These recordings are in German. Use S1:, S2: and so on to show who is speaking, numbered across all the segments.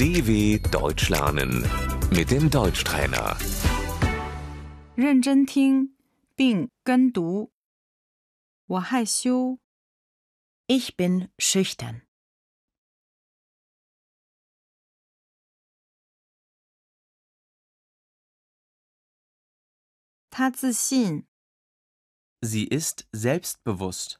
S1: DW Deutsch lernen mit dem Deutschtrainer.
S2: 认真听并跟读。我害羞，
S3: Ich bin schüchtern.
S2: 他自信，
S4: Sie ist selbstbewusst.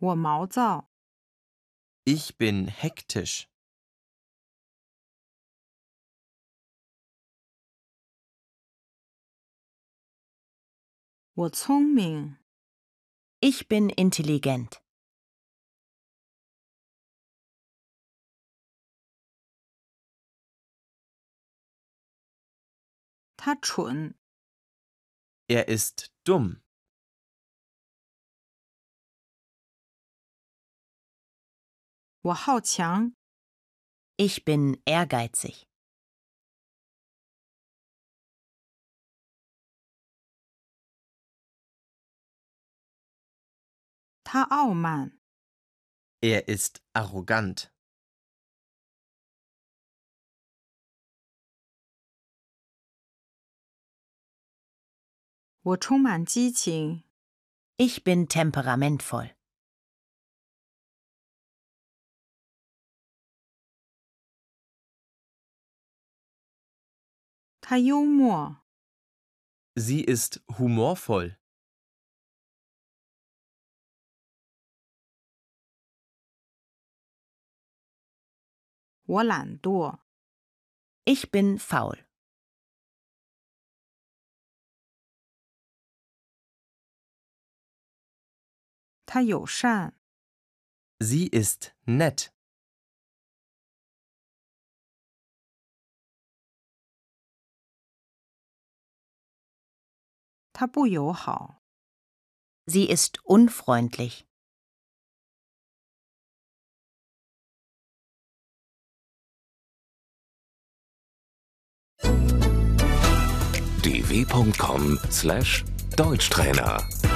S2: 我毛躁，
S4: Ich bin hektisch.
S2: 我聪明，
S3: Ich bin intelligent.
S2: 他蠢，
S4: Er ist dumm.
S2: 我好强，
S3: Ich bin ehrgeizig.
S2: 他傲慢，
S4: Er ist arrogant.
S2: 我充满激情，
S3: Ich bin temperamentvoll.
S2: 他幽默，
S4: Sie ist humorvoll.
S2: 我懒惰，
S3: Ich bin faul.
S2: 他友善，
S4: Sie ist nett.
S2: 他不友好，
S3: Sie ist unfreundlich.
S1: dw.com/deutschtrainer